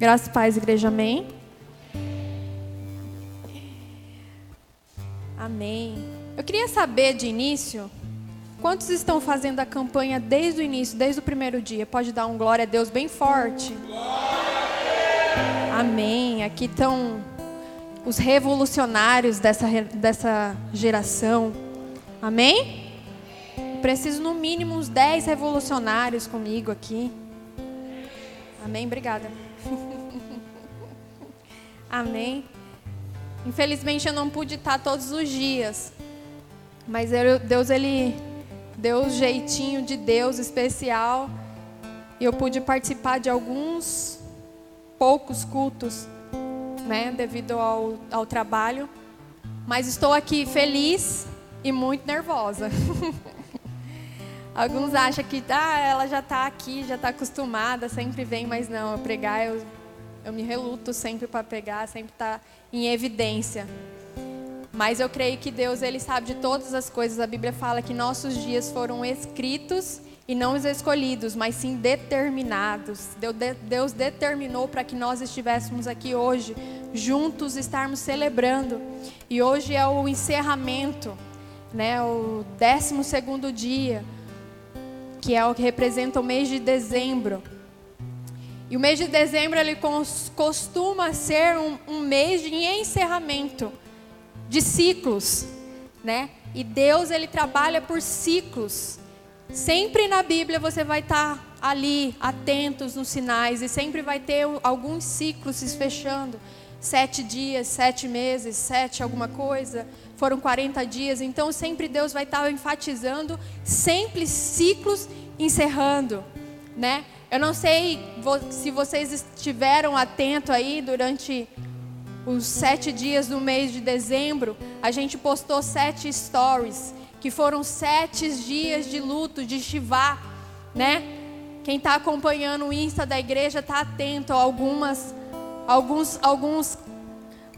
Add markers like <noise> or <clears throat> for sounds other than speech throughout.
Graças e paz, igreja, amém. Amém. Eu queria saber de início, quantos estão fazendo a campanha desde o início, desde o primeiro dia? Pode dar um glória a Deus bem forte. Amém. Aqui estão os revolucionários dessa, dessa geração. Amém? Preciso no mínimo uns 10 revolucionários comigo aqui. Amém? Obrigada. <laughs> Amém. Infelizmente eu não pude estar todos os dias. Mas eu, Deus ele deu um jeitinho de Deus especial. E eu pude participar de alguns poucos cultos, né, devido ao, ao trabalho. Mas estou aqui feliz e muito nervosa. <laughs> Alguns acham que ah, ela já está aqui, já está acostumada, sempre vem, mas não, eu pregar, eu, eu me reluto sempre para pregar, sempre está em evidência. Mas eu creio que Deus, Ele sabe de todas as coisas. A Bíblia fala que nossos dias foram escritos e não os escolhidos, mas sim determinados. Deus determinou para que nós estivéssemos aqui hoje, juntos, estarmos celebrando. E hoje é o encerramento, né, o décimo segundo dia que é o que representa o mês de dezembro. E o mês de dezembro ele costuma ser um, um mês de encerramento de ciclos, né? E Deus ele trabalha por ciclos. Sempre na Bíblia você vai estar tá ali atentos nos sinais e sempre vai ter alguns ciclos se fechando. Sete dias, sete meses, sete alguma coisa, foram 40 dias, então sempre Deus vai estar enfatizando sempre ciclos encerrando, né? Eu não sei se vocês estiveram atentos aí durante os sete dias do mês de dezembro, a gente postou sete stories, que foram sete dias de luto, de Shivá, né? Quem está acompanhando o Insta da igreja está atento a algumas, alguns, alguns,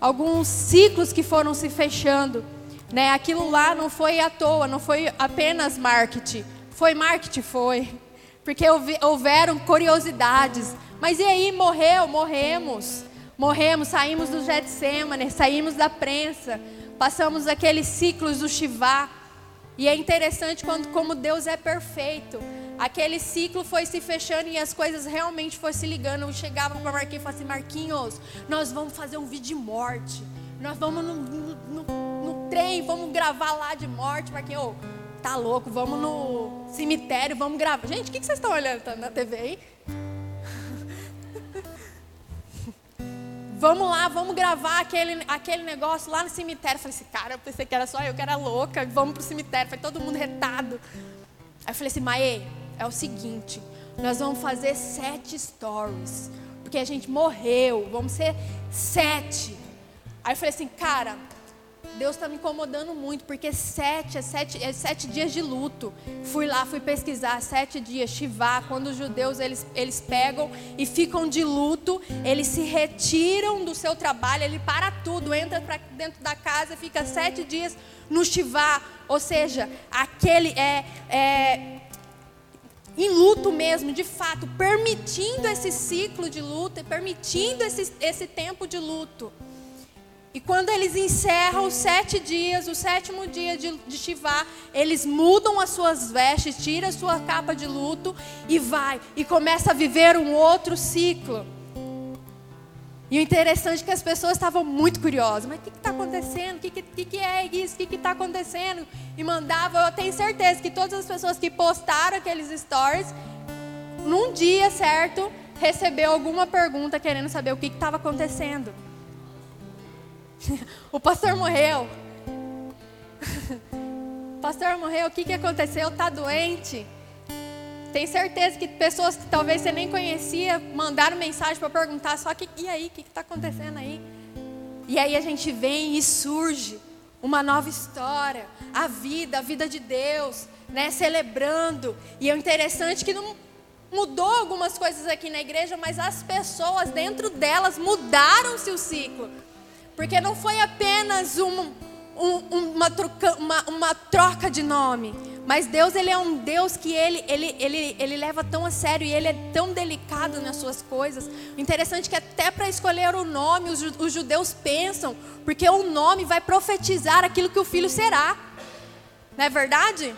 alguns ciclos que foram se fechando. Né? Aquilo lá não foi à toa, não foi apenas marketing. Foi marketing? Foi. Porque houveram curiosidades. Mas e aí, morreu? Morremos. Morremos, saímos do Getsemane, saímos da prensa, passamos aqueles ciclos do Shivá. E é interessante quando, como Deus é perfeito. Aquele ciclo foi se fechando e as coisas realmente foram se ligando. Eu chegava para Marquinhos e falava assim: Marquinhos, nós vamos fazer um vídeo de morte. Nós vamos no, no, no no trem, vamos gravar lá de morte, quem, ô, tá louco, vamos no cemitério, vamos gravar. Gente, o que, vocês estão olhando tá na TV aí? <laughs> vamos lá, vamos gravar aquele, aquele negócio lá no cemitério. Eu falei assim, cara, eu pensei que era só eu que era louca, vamos pro cemitério. Foi todo mundo retado. Aí eu falei assim, Mae, é o seguinte, nós vamos fazer sete stories, porque a gente morreu, vamos ser sete. Aí eu falei assim, cara, Deus está me incomodando muito, porque sete é sete, é sete dias de luto. Fui lá, fui pesquisar, sete dias, Shivá, quando os judeus eles, eles pegam e ficam de luto, eles se retiram do seu trabalho, ele para tudo, entra para dentro da casa, fica sete dias no Shivá, ou seja, aquele é, é em luto mesmo, de fato, permitindo esse ciclo de luta, permitindo esse, esse tempo de luto. E quando eles encerram os sete dias, o sétimo dia de, de Shivá, eles mudam as suas vestes, tiram a sua capa de luto e vai e começa a viver um outro ciclo. E o interessante é que as pessoas estavam muito curiosas. Mas o que está acontecendo? O que, que, que, é isso? O que está acontecendo? E mandavam. Eu tenho certeza que todas as pessoas que postaram aqueles stories, num dia certo, recebeu alguma pergunta querendo saber o que estava acontecendo. <laughs> o pastor morreu. <laughs> o pastor morreu, o que, que aconteceu? Está doente. Tem certeza que pessoas que talvez você nem conhecia mandaram mensagem para perguntar só que e aí, o que está acontecendo aí? E aí a gente vem e surge uma nova história, a vida, a vida de Deus, né, celebrando. E é interessante que não mudou algumas coisas aqui na igreja, mas as pessoas dentro delas mudaram-se o ciclo. Porque não foi apenas um, um, uma, troca, uma, uma troca de nome, Mas Deus, ele é um Deus que ele, ele, ele, ele leva tão a sério e ele é tão delicado nas suas coisas. Interessante é que até para escolher o nome, os, os judeus pensam, porque o nome vai profetizar aquilo que o filho será. Não é verdade?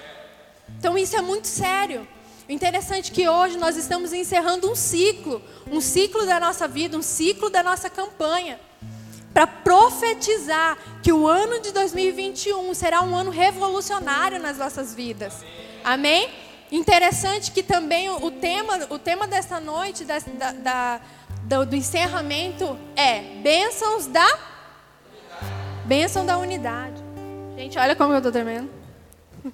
Então isso é muito sério. O interessante é que hoje nós estamos encerrando um ciclo, um ciclo da nossa vida, um ciclo da nossa campanha para profetizar que o ano de 2021 será um ano revolucionário nas nossas vidas. Amém? Interessante que também o tema, o tema dessa noite, da, da, do, do, encerramento, é bênçãos da bênção da unidade. Gente, olha como eu estou tremendo. <laughs>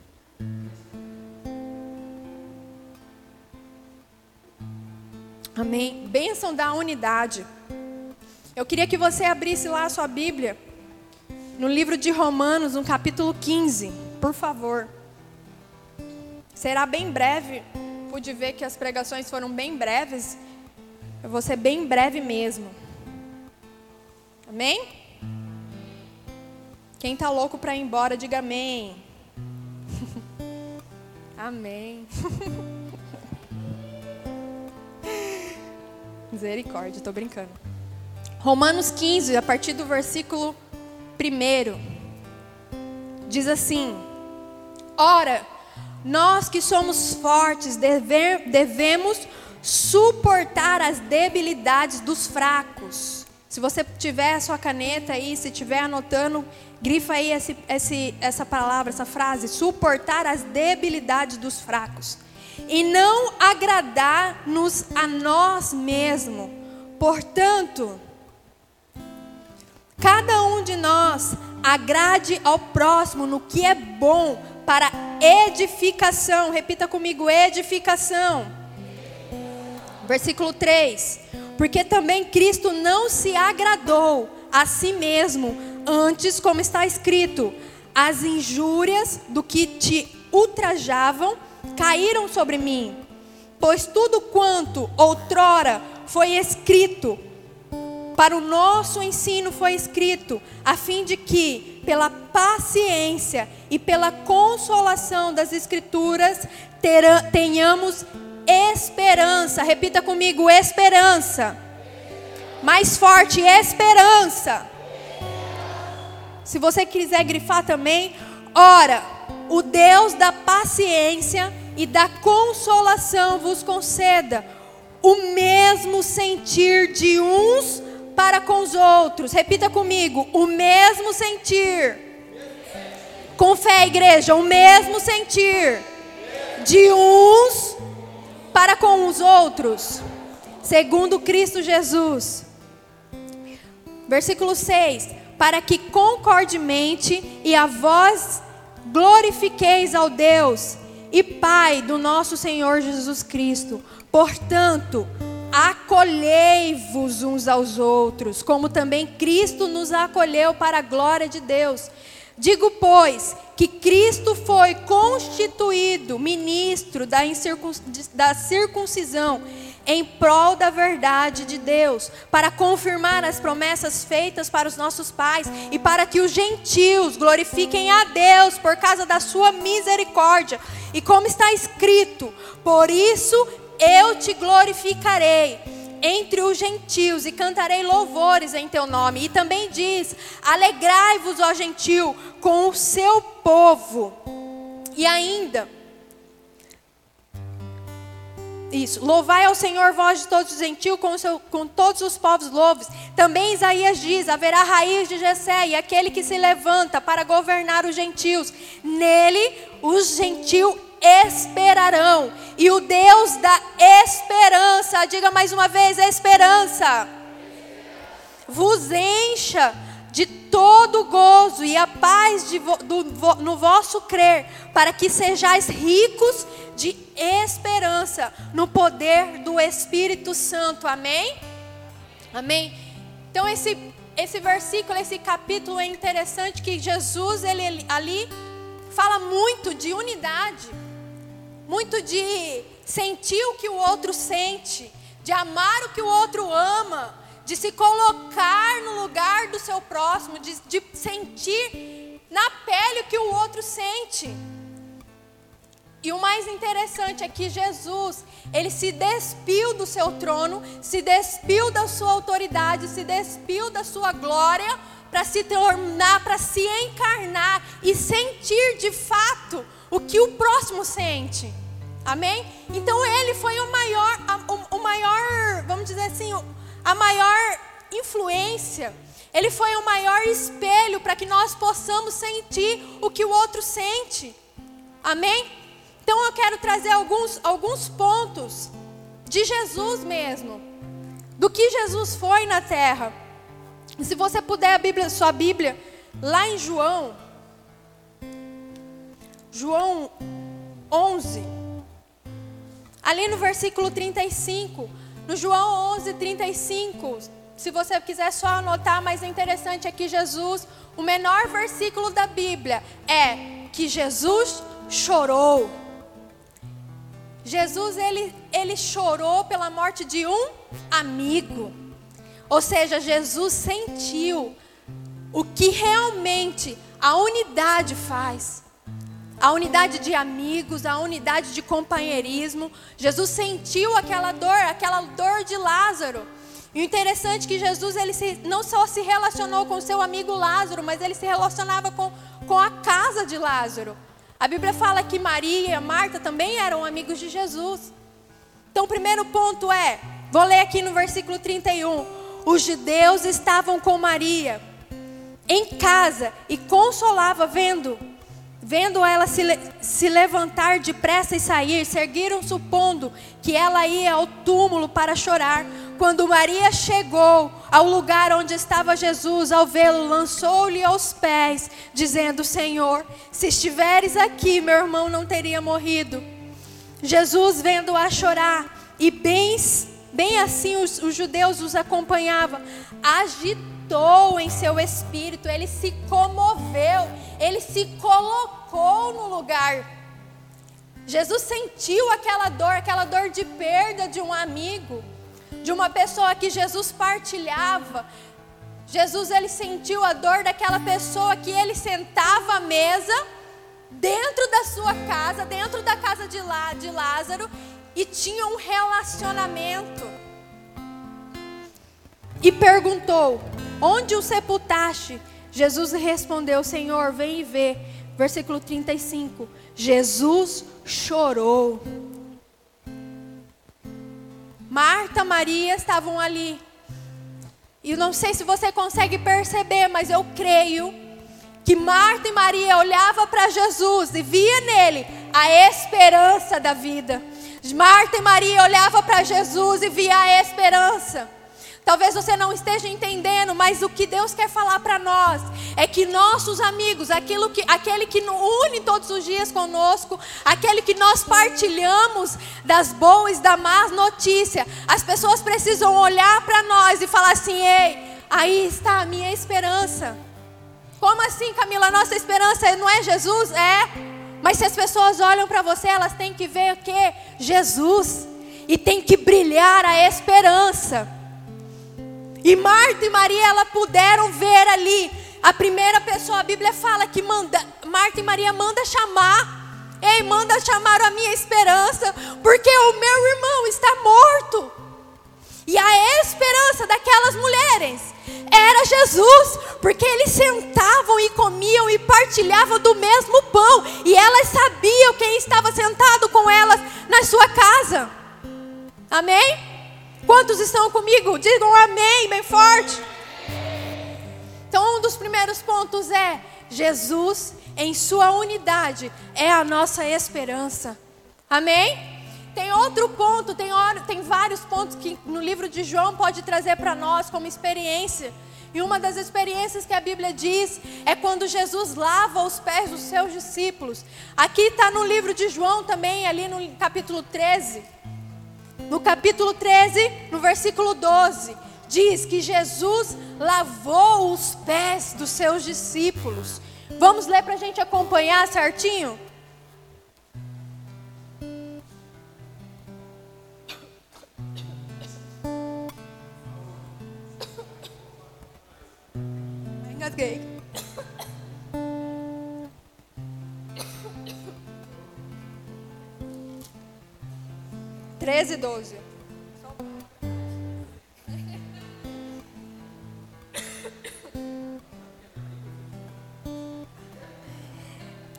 Amém? Bênção da unidade. Eu queria que você abrisse lá a sua Bíblia, no livro de Romanos, no capítulo 15, por favor. Será bem breve, pude ver que as pregações foram bem breves, eu vou ser bem breve mesmo. Amém? Quem está louco para ir embora, diga amém. <laughs> amém. <laughs> Misericórdia, estou brincando. Romanos 15, a partir do versículo 1, diz assim: Ora, nós que somos fortes deve, devemos suportar as debilidades dos fracos. Se você tiver a sua caneta aí, se estiver anotando, grifa aí esse, esse, essa palavra, essa frase: suportar as debilidades dos fracos. E não agradar-nos a nós mesmos. Portanto, Cada um de nós agrade ao próximo no que é bom para edificação. Repita comigo: edificação. Versículo 3: Porque também Cristo não se agradou a si mesmo, antes, como está escrito, as injúrias do que te ultrajavam caíram sobre mim. Pois tudo quanto outrora foi escrito para o nosso ensino foi escrito, a fim de que, pela paciência e pela consolação das Escrituras, tenhamos esperança. Repita comigo: esperança. Mais forte, esperança. Se você quiser grifar também, ora, o Deus da paciência e da consolação vos conceda o mesmo sentir de uns para com os outros. Repita comigo: o mesmo sentir. Com fé, igreja, o mesmo sentir de uns para com os outros, segundo Cristo Jesus. Versículo 6: Para que concordemente e a vós glorifiqueis ao Deus e Pai do nosso Senhor Jesus Cristo. Portanto, acolhei-vos uns aos outros, como também Cristo nos acolheu para a glória de Deus. Digo, pois, que Cristo foi constituído ministro da, da circuncisão em prol da verdade de Deus, para confirmar as promessas feitas para os nossos pais e para que os gentios glorifiquem a Deus por causa da sua misericórdia. E como está escrito, por isso eu te glorificarei entre os gentios e cantarei louvores em teu nome. E também diz: alegrai-vos, ó gentil, com o seu povo. E ainda, isso, louvai ao Senhor, vós de todos os gentios, com, com todos os povos louves. Também Isaías diz: haverá raiz de Jessé, e aquele que se levanta para governar os gentios. Nele, os gentios esperarão. E o Deus da esperança, diga mais uma vez: esperança, vos encha de todo gozo e a paz de, do, no vosso crer, para que sejais ricos de esperança no poder do Espírito Santo. Amém? Amém? Então, esse, esse versículo, esse capítulo é interessante que Jesus, ele ali fala muito de unidade muito de sentir o que o outro sente, de amar o que o outro ama, de se colocar no lugar do seu próximo, de, de sentir na pele o que o outro sente. E o mais interessante é que Jesus, ele se despiu do seu trono, se despiu da sua autoridade, se despiu da sua glória para se tornar, para se encarnar e sentir de fato o que o próximo sente. Amém? Então ele foi o maior, o, o maior, vamos dizer assim, a maior influência. Ele foi o maior espelho para que nós possamos sentir o que o outro sente. Amém? Então eu quero trazer alguns, alguns pontos de Jesus mesmo, do que Jesus foi na terra. Se você puder a Bíblia, sua Bíblia, lá em João, João 11, ali no versículo 35, no João 11, 35, se você quiser só anotar, mas é interessante que Jesus, o menor versículo da Bíblia é que Jesus chorou. Jesus ele, ele chorou pela morte de um amigo. Ou seja, Jesus sentiu o que realmente a unidade faz. A unidade de amigos, a unidade de companheirismo. Jesus sentiu aquela dor, aquela dor de Lázaro. E o interessante é que Jesus ele se, não só se relacionou com seu amigo Lázaro, mas ele se relacionava com, com a casa de Lázaro. A Bíblia fala que Maria e Marta também eram amigos de Jesus. Então, o primeiro ponto é, vou ler aqui no versículo 31. Os judeus estavam com Maria em casa e consolava vendo Vendo ela se, se levantar depressa e sair, seguiram supondo que ela ia ao túmulo para chorar. Quando Maria chegou ao lugar onde estava Jesus, ao vê-lo, lançou-lhe aos pés, dizendo: Senhor, se estiveres aqui, meu irmão não teria morrido. Jesus, vendo-a chorar, e bem, bem assim os, os judeus os acompanhavam, agitou em seu espírito, ele se comoveu, ele se colocou no lugar. Jesus sentiu aquela dor, aquela dor de perda de um amigo, de uma pessoa que Jesus partilhava. Jesus ele sentiu a dor daquela pessoa que ele sentava à mesa dentro da sua casa, dentro da casa de, lá, de Lázaro e tinha um relacionamento. E perguntou: Onde o sepultaste? Jesus respondeu: Senhor, vem e vê. Versículo 35. Jesus chorou. Marta, Maria estavam ali. E não sei se você consegue perceber, mas eu creio que Marta e Maria olhavam para Jesus e via nele a esperança da vida. Marta e Maria olhavam para Jesus e via a esperança. Talvez você não esteja entendendo, mas o que Deus quer falar para nós é que nossos amigos, aquilo que, aquele que nos une todos os dias conosco, aquele que nós partilhamos das boas e da más notícia, as pessoas precisam olhar para nós e falar assim: ei, aí está a minha esperança. Como assim, Camila? Nossa esperança não é Jesus? É. Mas se as pessoas olham para você, elas têm que ver o que? Jesus. E tem que brilhar a esperança. E Marta e Maria, elas puderam ver ali. A primeira pessoa, a Bíblia fala que manda, Marta e Maria manda chamar. Ei, manda chamar a minha esperança, porque o meu irmão está morto. E a esperança daquelas mulheres era Jesus, porque eles sentavam e comiam e partilhavam do mesmo pão, e elas sabiam quem estava sentado com elas na sua casa. Amém? Quantos estão comigo? Digam amém, bem forte. Então, um dos primeiros pontos é: Jesus, em Sua unidade, é a nossa esperança. Amém? Tem outro ponto, tem, tem vários pontos que no livro de João pode trazer para nós como experiência. E uma das experiências que a Bíblia diz é quando Jesus lava os pés dos seus discípulos. Aqui está no livro de João também, ali no capítulo 13 no capítulo 13, no versículo 12, diz que Jesus lavou os pés dos seus discípulos. Vamos ler para a gente acompanhar certinho? <coughs> Engasguei. 13 e 12.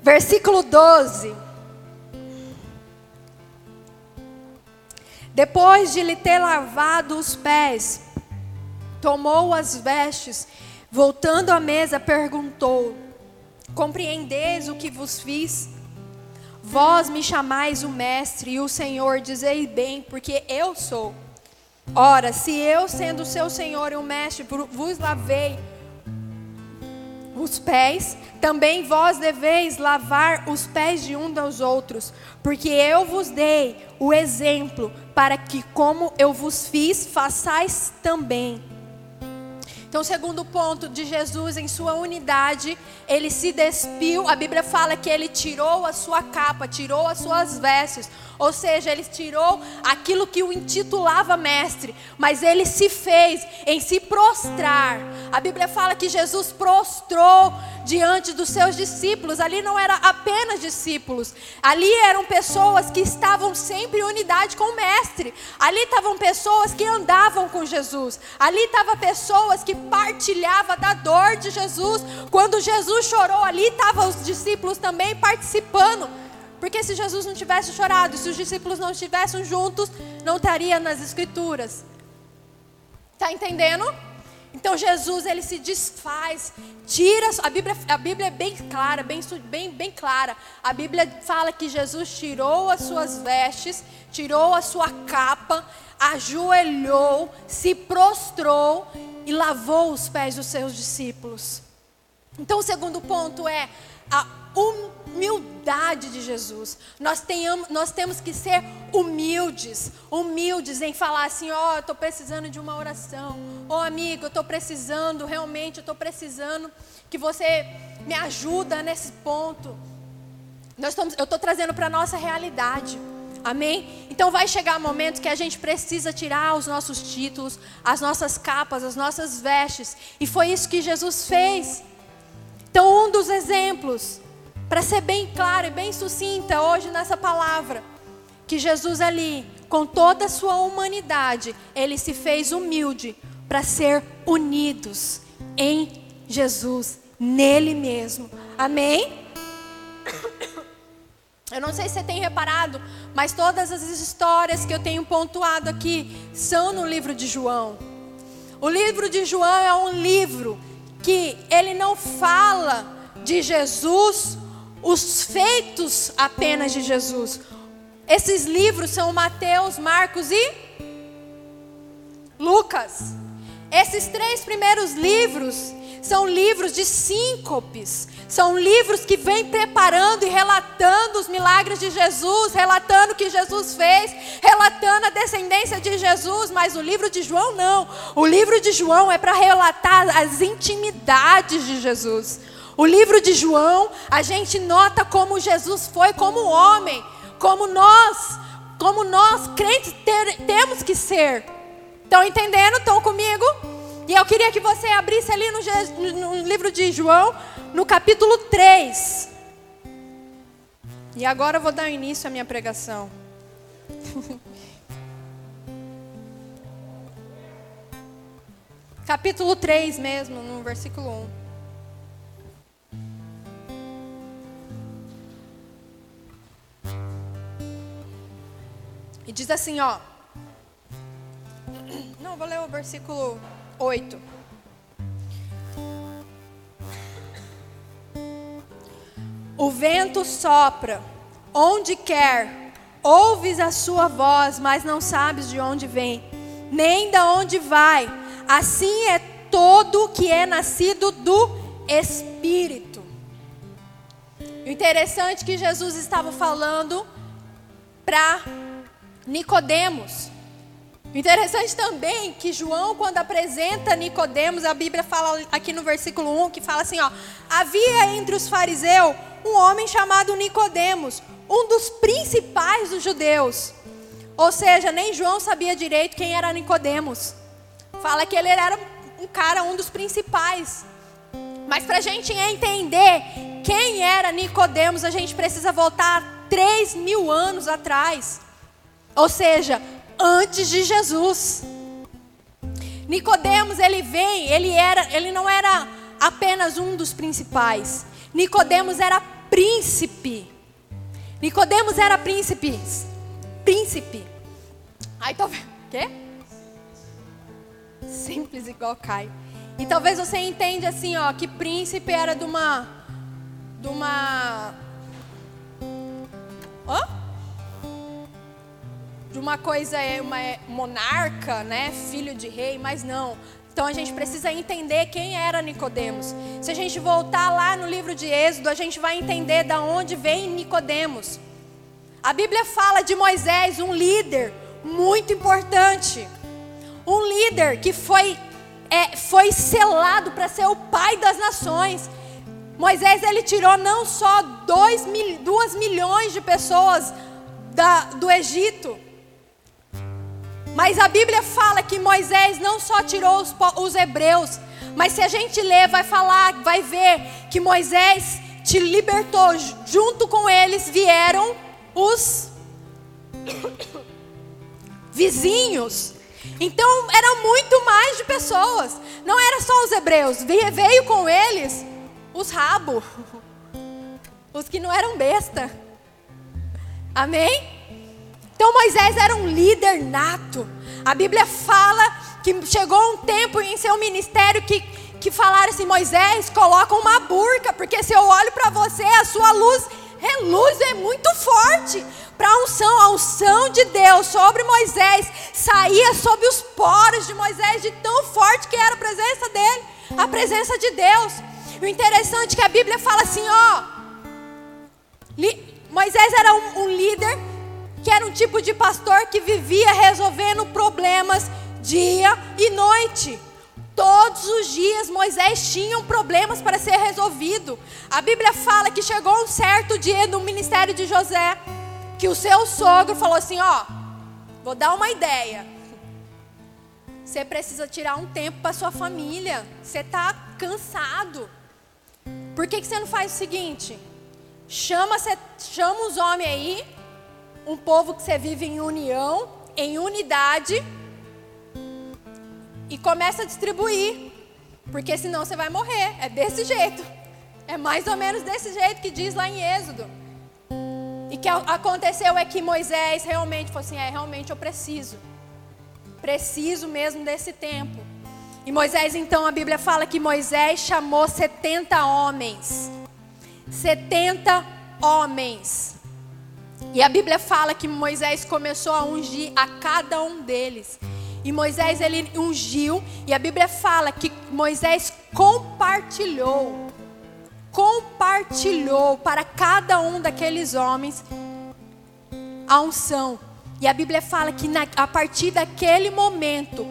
Versículo 12. Depois de lhe ter lavado os pés, tomou as vestes, voltando à mesa, perguntou: Compreendeis o que vos fiz? Vós me chamais o mestre e o Senhor, dizei bem, porque eu sou. Ora, se eu, sendo seu Senhor e o mestre, vos lavei os pés, também vós deveis lavar os pés de um dos outros, porque eu vos dei o exemplo para que, como eu vos fiz, façais também. Então, segundo ponto de Jesus em sua unidade, ele se despiu. A Bíblia fala que ele tirou a sua capa, tirou as suas vestes. Ou seja, ele tirou aquilo que o intitulava mestre, mas ele se fez em se prostrar. A Bíblia fala que Jesus prostrou diante dos seus discípulos. Ali não era apenas discípulos, ali eram pessoas que estavam sempre em unidade com o Mestre. Ali estavam pessoas que andavam com Jesus. Ali estavam pessoas que partilhavam da dor de Jesus. Quando Jesus chorou, ali estavam os discípulos também participando. Porque se Jesus não tivesse chorado, se os discípulos não estivessem juntos, não estaria nas Escrituras. Está entendendo? Então Jesus ele se desfaz, tira a Bíblia, a Bíblia é bem clara, bem, bem, bem clara. A Bíblia fala que Jesus tirou as suas vestes, tirou a sua capa, ajoelhou, se prostrou e lavou os pés dos seus discípulos. Então o segundo ponto é a humildade de Jesus. Nós, tenhamos, nós temos que ser humildes, humildes em falar assim: ó, oh, estou precisando de uma oração. Ô oh, amigo, eu estou precisando, realmente, eu estou precisando que você me ajuda nesse ponto. Nós estamos, eu estou trazendo para a nossa realidade. Amém? Então vai chegar um momento que a gente precisa tirar os nossos títulos, as nossas capas, as nossas vestes. E foi isso que Jesus fez. Então, um dos exemplos para ser bem clara e bem sucinta hoje nessa palavra, que Jesus ali, com toda a sua humanidade, ele se fez humilde para ser unidos em Jesus, nele mesmo. Amém? Eu não sei se você tem reparado, mas todas as histórias que eu tenho pontuado aqui são no livro de João. O livro de João é um livro que ele não fala de Jesus os feitos apenas de Jesus. Esses livros são Mateus, Marcos e Lucas. Esses três primeiros livros são livros de síncopes, são livros que vêm preparando e relatando os milagres de Jesus, relatando o que Jesus fez, relatando a descendência de Jesus, mas o livro de João não. O livro de João é para relatar as intimidades de Jesus. O livro de João, a gente nota como Jesus foi como homem, como nós, como nós crentes ter, temos que ser. Estão entendendo? Estão comigo? E eu queria que você abrisse ali no, no livro de João, no capítulo 3. E agora eu vou dar início à minha pregação. <laughs> capítulo 3 mesmo, no versículo 1. E diz assim, ó. <clears throat> Não, vou ler o versículo 8. O vento sopra onde quer, ouves a sua voz, mas não sabes de onde vem, nem de onde vai. Assim é todo que é nascido do Espírito. O interessante é que Jesus estava falando para Nicodemos. Interessante também que João, quando apresenta Nicodemos, a Bíblia fala aqui no versículo 1 que fala assim: ó, havia entre os fariseus um homem chamado Nicodemos, um dos principais dos judeus. Ou seja, nem João sabia direito quem era Nicodemos. Fala que ele era um cara, um dos principais. Mas para a gente entender quem era Nicodemos, a gente precisa voltar três mil anos atrás. Ou seja, antes de Jesus. Nicodemos, ele vem, ele era, ele não era apenas um dos principais. Nicodemos era príncipe. Nicodemos era príncipe. Príncipe. Tô vendo. Quê? Simples igual Caio. E talvez você entenda assim, ó, que príncipe era de uma de uma Hã? De uma coisa é uma é monarca, né, filho de rei, mas não. Então a gente precisa entender quem era Nicodemos. Se a gente voltar lá no livro de Êxodo, a gente vai entender da onde vem Nicodemos. A Bíblia fala de Moisés, um líder muito importante. Um líder que foi, é, foi selado para ser o pai das nações. Moisés ele tirou não só dois mil, duas milhões de pessoas da, do Egito, mas a Bíblia fala que Moisés não só tirou os, os hebreus, mas se a gente ler, vai falar, vai ver que Moisés te libertou, junto com eles vieram os <coughs> vizinhos. Então era muito mais de pessoas. Não era só os hebreus, veio com eles os rabos, <laughs> os que não eram besta. Amém? Então Moisés era um líder nato. A Bíblia fala que chegou um tempo em seu ministério que, que falaram assim: Moisés, coloca uma burca, porque se eu olho para você, a sua luz reluz é muito forte. Para a unção, a unção de Deus sobre Moisés saía sobre os poros de Moisés, de tão forte que era a presença dele, a presença de Deus. O interessante é que a Bíblia fala assim: ó, Moisés era um, um líder que era um tipo de pastor que vivia resolvendo problemas dia e noite. Todos os dias Moisés tinha problemas para ser resolvido. A Bíblia fala que chegou um certo dia no ministério de José que o seu sogro falou assim: ó, vou dar uma ideia. Você precisa tirar um tempo para sua família. Você está cansado. Por que, que você não faz o seguinte? Chama, chama os homens aí um povo que você vive em união, em unidade, e começa a distribuir, porque senão você vai morrer. É desse jeito. É mais ou menos desse jeito que diz lá em Êxodo. E que aconteceu é que Moisés realmente falou assim: é, realmente eu preciso. Preciso mesmo desse tempo. E Moisés, então, a Bíblia fala que Moisés chamou 70 homens. 70 homens. E a Bíblia fala que Moisés começou a ungir a cada um deles. E Moisés ele ungiu, e a Bíblia fala que Moisés compartilhou, compartilhou para cada um daqueles homens a unção. E a Bíblia fala que na, a partir daquele momento,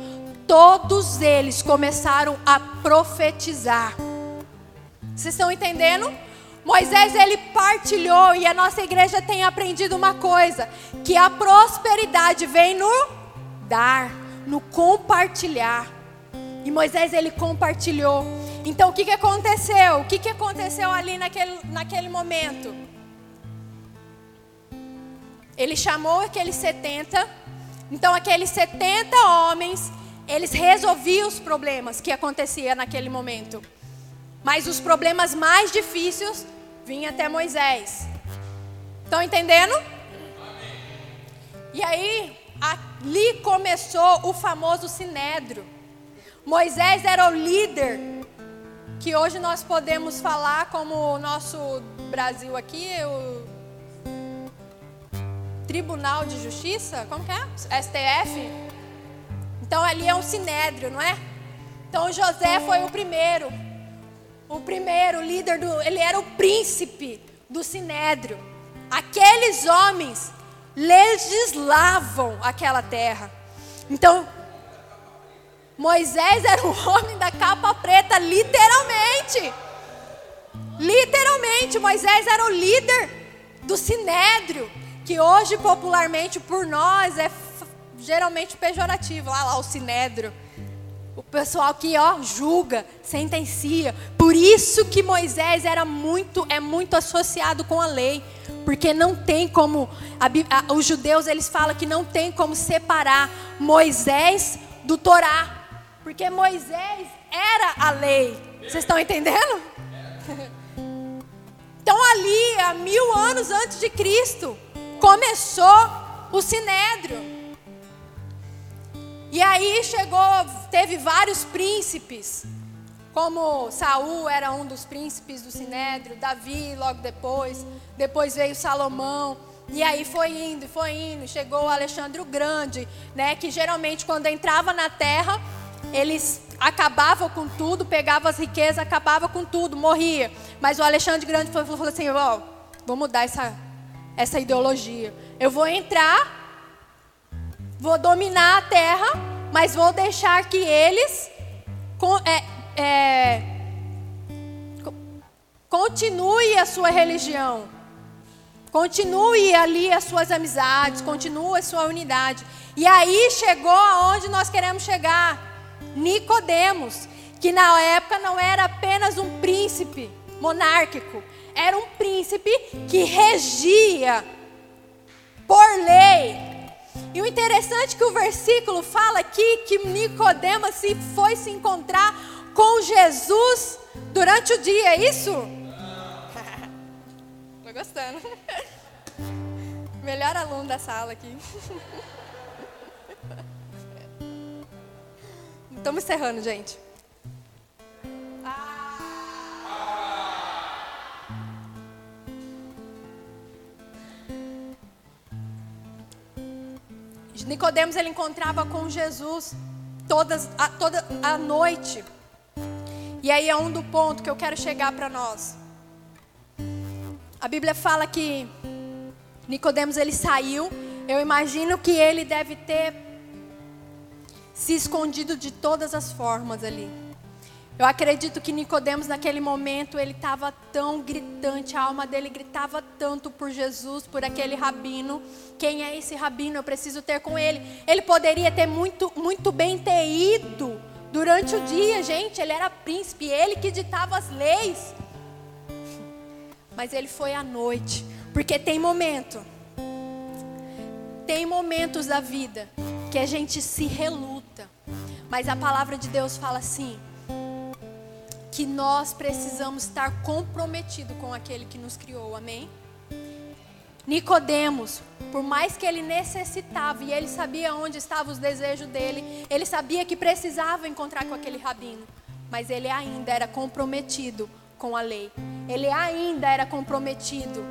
todos eles começaram a profetizar. Vocês estão entendendo? Moisés ele partilhou e a nossa igreja tem aprendido uma coisa, que a prosperidade vem no dar, no compartilhar. E Moisés ele compartilhou. Então o que, que aconteceu? O que, que aconteceu ali naquele, naquele momento? Ele chamou aqueles 70. Então aqueles 70 homens, eles resolviam os problemas que acontecia naquele momento. Mas os problemas mais difíceis vinham até Moisés. Estão entendendo? E aí, ali começou o famoso sinédrio. Moisés era o líder que hoje nós podemos falar como o nosso Brasil aqui, o Tribunal de Justiça, como que é? STF. Então ali é um sinédrio, não é? Então José foi o primeiro o primeiro líder do, ele era o príncipe do sinédrio. Aqueles homens legislavam aquela terra. Então, Moisés era o homem da capa preta, literalmente. Literalmente, Moisés era o líder do sinédrio, que hoje popularmente por nós é geralmente pejorativo. Lá, lá o sinédrio. O pessoal que ó julga, sentencia. Por isso que Moisés era muito é muito associado com a lei, Porque não tem como, a, a, os judeus eles falam que não tem como separar Moisés do Torá. Porque Moisés era a lei. Vocês estão entendendo? <laughs> Então ali, há mil anos antes de Cristo, começou o Sinédrio. E aí chegou, teve vários príncipes, como Saul era um dos príncipes do Sinédrio, Davi logo depois, depois veio Salomão. E aí foi indo, foi indo, chegou Alexandre o Grande, né, que geralmente quando entrava na terra, eles acabavam com tudo, pegavam as riquezas, acabavam com tudo, morria. Mas o Alexandre Grande falou assim: ó, vou mudar essa, essa ideologia. Eu vou entrar, vou dominar a terra, mas vou deixar que eles é, é, continue a sua religião. Continue ali as suas amizades, continue a sua unidade. E aí chegou aonde nós queremos chegar. Nicodemos, que na época não era apenas um príncipe monárquico, era um príncipe que regia. E o interessante é que o versículo fala aqui que Nicodemos se foi se encontrar com Jesus durante o dia, é isso? <laughs> Tô gostando. <laughs> Melhor aluno da sala aqui. <laughs> Estamos encerrando, gente. Nicodemos ele encontrava com Jesus todas, a, toda a noite. E aí é um do ponto que eu quero chegar para nós. A Bíblia fala que Nicodemos ele saiu. Eu imagino que ele deve ter se escondido de todas as formas ali. Eu acredito que Nicodemos naquele momento ele estava tão gritante, a alma dele gritava tanto por Jesus, por aquele rabino. Quem é esse rabino? Eu preciso ter com ele. Ele poderia ter muito, muito bem ter ido durante o dia, gente. Ele era príncipe, ele que ditava as leis. Mas ele foi à noite, porque tem momento, tem momentos da vida que a gente se reluta. Mas a palavra de Deus fala assim: que nós precisamos estar comprometido com aquele que nos criou. Amém? Nicodemos, por mais que ele necessitava e ele sabia onde estavam os desejos dele, ele sabia que precisava encontrar com aquele rabino, mas ele ainda era comprometido com a lei. Ele ainda era comprometido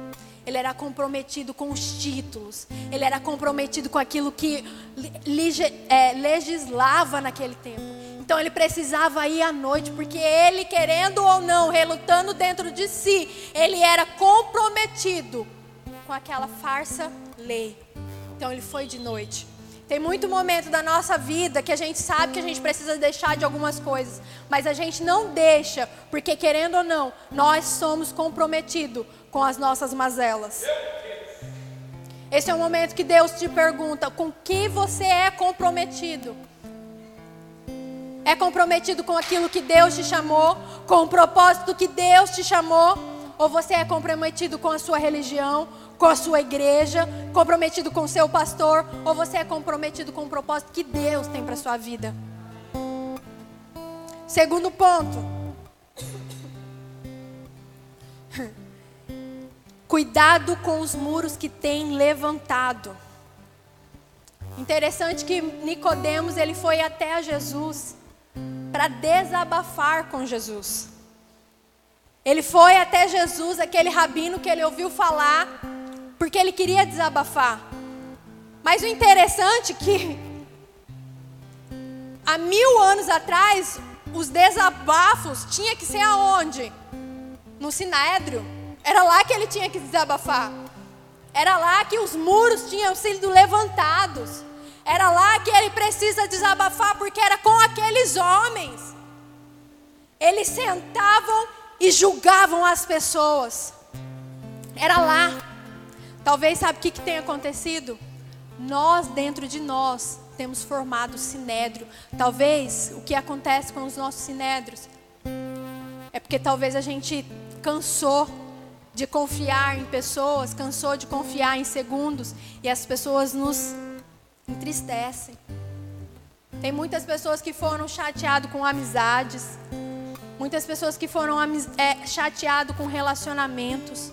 ele era comprometido com os títulos, ele era comprometido com aquilo que é, legislava naquele tempo. Então ele precisava ir à noite, porque ele, querendo ou não, relutando dentro de si, ele era comprometido com aquela farsa lei. Então ele foi de noite. Tem muito momento da nossa vida que a gente sabe que a gente precisa deixar de algumas coisas, mas a gente não deixa, porque querendo ou não, nós somos comprometidos com as nossas mazelas. Esse é o momento que Deus te pergunta: com que você é comprometido? É comprometido com aquilo que Deus te chamou, com o propósito que Deus te chamou? Ou você é comprometido com a sua religião, com a sua igreja, comprometido com o seu pastor? Ou você é comprometido com o propósito que Deus tem para sua vida? Segundo ponto. <laughs> Cuidado com os muros que tem levantado. Interessante que Nicodemos ele foi até Jesus para desabafar com Jesus. Ele foi até Jesus, aquele rabino que ele ouviu falar, porque ele queria desabafar. Mas o interessante é que há mil anos atrás os desabafos tinha que ser aonde? No Sinédrio. Era lá que ele tinha que desabafar. Era lá que os muros tinham sido levantados. Era lá que ele precisa desabafar, porque era com aqueles homens. Eles sentavam e julgavam as pessoas. Era lá. Talvez sabe o que, que tem acontecido? Nós, dentro de nós, temos formado sinédrio. Talvez o que acontece com os nossos sinédrios é porque talvez a gente cansou de confiar em pessoas, cansou de confiar em segundos e as pessoas nos entristecem. Tem muitas pessoas que foram chateadas com amizades, muitas pessoas que foram é, chateadas com relacionamentos.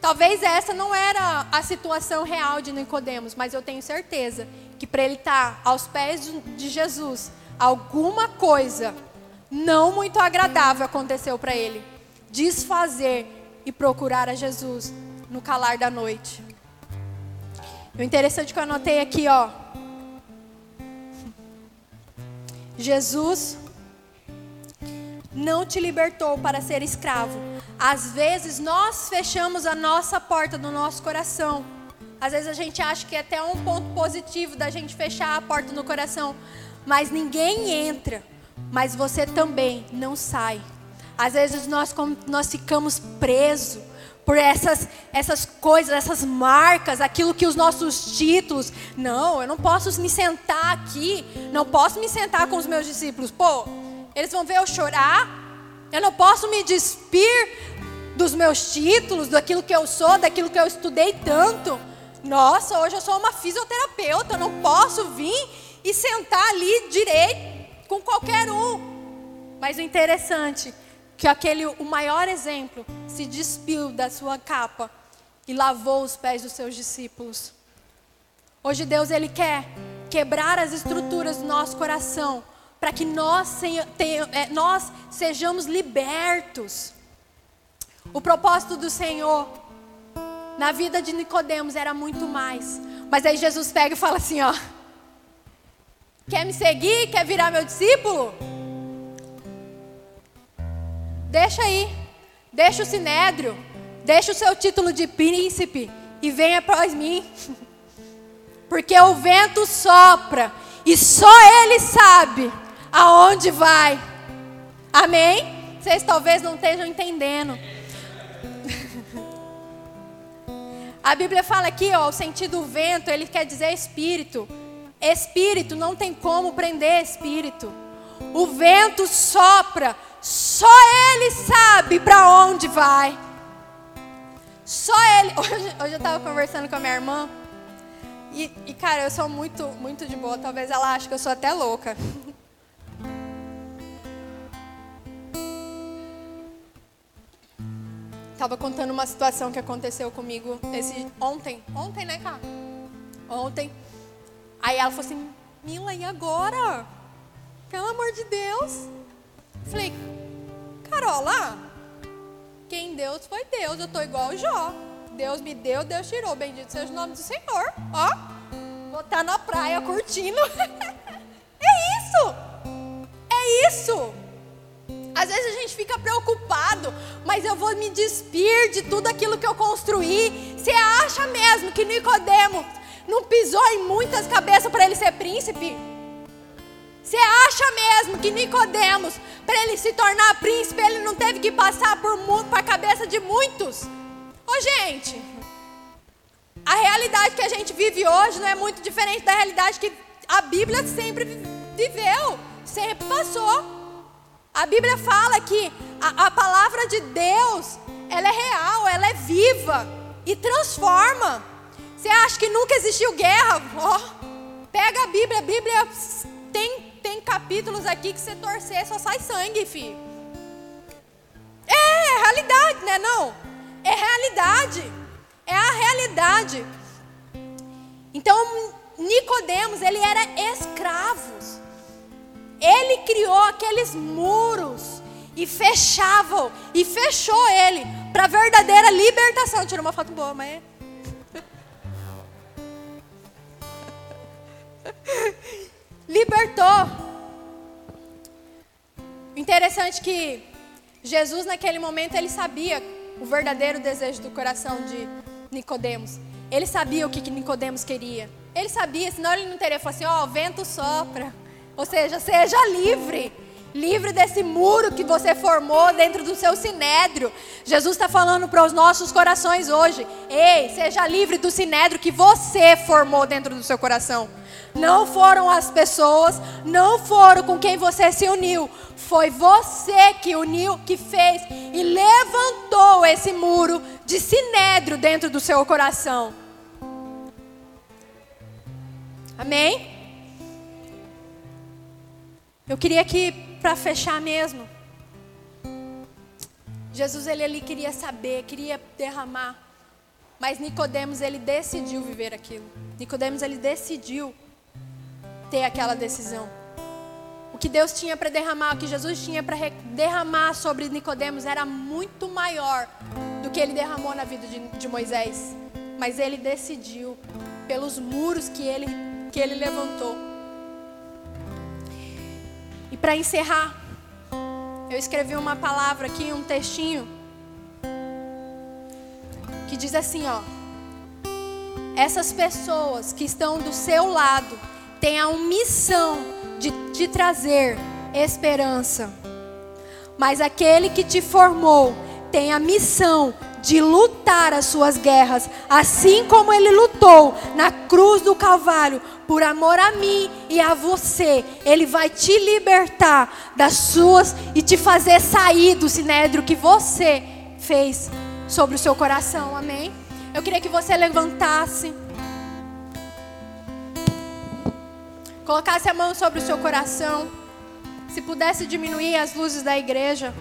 Talvez essa não era a situação real de Nicodemos, mas eu tenho certeza que para ele estar tá aos pés de Jesus, alguma coisa não muito agradável aconteceu para ele. Desfazer e procurar a Jesus no calar da noite. O interessante que eu anotei aqui, ó. Jesus não te libertou para ser escravo. Às vezes nós fechamos a nossa porta do nosso coração. Às vezes a gente acha que é até um ponto positivo da gente fechar a porta no coração, mas ninguém entra, mas você também não sai. Às vezes nós, nós ficamos presos por essas, essas coisas, essas marcas, aquilo que os nossos títulos. Não, eu não posso me sentar aqui, não posso me sentar com os meus discípulos. Pô, eles vão ver eu chorar. Eu não posso me despir dos meus títulos, daquilo que eu sou, daquilo que eu estudei tanto. Nossa, hoje eu sou uma fisioterapeuta, eu não posso vir e sentar ali direito com qualquer um. Mas o interessante que aquele o maior exemplo se despiu da sua capa e lavou os pés dos seus discípulos. Hoje Deus ele quer quebrar as estruturas do nosso coração para que nós, é, nós sejamos libertos. O propósito do Senhor na vida de Nicodemos era muito mais. Mas aí Jesus pega e fala assim, ó: Quer me seguir? Quer virar meu discípulo? Deixa aí. Deixa o sinédrio. Deixa o seu título de príncipe e venha após mim. <laughs> Porque o vento sopra e só ele sabe aonde vai. Amém? Vocês talvez não estejam entendendo. <laughs> A Bíblia fala aqui, ó, o sentido do vento, ele quer dizer espírito. Espírito não tem como prender espírito. O vento sopra só Ele sabe para onde vai. Só Ele. <laughs> Hoje, hoje eu estava conversando com a minha irmã. E, e, cara, eu sou muito, muito de boa. Talvez ela ache que eu sou até louca. <laughs> Tava contando uma situação que aconteceu comigo esse ontem, ontem, né, cara? Ontem. Aí ela falou assim: "Mila, e agora? Pelo amor de Deus?" Falei: Carola, quem Deus foi Deus. Eu tô igual Jó. Deus me deu, Deus tirou. Bendito seja o nome do Senhor. Ó, vou estar tá na praia curtindo. <laughs> é isso. É isso. Às vezes a gente fica preocupado, mas eu vou me despir de tudo aquilo que eu construí. Você acha mesmo que Nicodemo não pisou em muitas cabeças para ele ser príncipe? Você acha mesmo que Nicodemos, para ele se tornar príncipe, ele não teve que passar por, por a cabeça de muitos? Ô gente, a realidade que a gente vive hoje não é muito diferente da realidade que a Bíblia sempre viveu, sempre passou. A Bíblia fala que a, a palavra de Deus, ela é real, ela é viva e transforma. Você acha que nunca existiu guerra? Oh, pega a Bíblia, a Bíblia tem tem capítulos aqui que você torcer só sai sangue, filho. É, é realidade, né? Não. É realidade. É a realidade. Então, Nicodemos, ele era escravo. Ele criou aqueles muros e fechavam e fechou ele para verdadeira libertação. Tirou uma foto boa, mas <laughs> libertou. Interessante que Jesus naquele momento ele sabia o verdadeiro desejo do coração de Nicodemos. Ele sabia o que, Nicodemos queria. Ele sabia, senão ele não teria falado assim, ó, oh, vento sopra. Ou seja, seja livre. Livre desse muro que você formou dentro do seu sinédrio. Jesus está falando para os nossos corações hoje: ei, seja livre do sinédrio que você formou dentro do seu coração. Não foram as pessoas, não foram com quem você se uniu. Foi você que uniu, que fez e levantou esse muro de sinédrio dentro do seu coração. Amém? Eu queria que, para fechar mesmo, Jesus ele ali queria saber, queria derramar, mas Nicodemos ele decidiu viver aquilo. Nicodemos ele decidiu ter aquela decisão. O que Deus tinha para derramar, o que Jesus tinha para derramar sobre Nicodemos era muito maior do que ele derramou na vida de, de Moisés. Mas ele decidiu pelos muros que ele que ele levantou. E para encerrar, eu escrevi uma palavra aqui, um textinho, que diz assim: ó. Essas pessoas que estão do seu lado têm a missão de te trazer esperança. Mas aquele que te formou tem a missão de lutar as suas guerras, assim como ele lutou na cruz do Calvário por amor a mim e a você. Ele vai te libertar das suas e te fazer sair do sinédrio que você fez sobre o seu coração. Amém? Eu queria que você levantasse. Colocasse a mão sobre o seu coração. Se pudesse diminuir as luzes da igreja.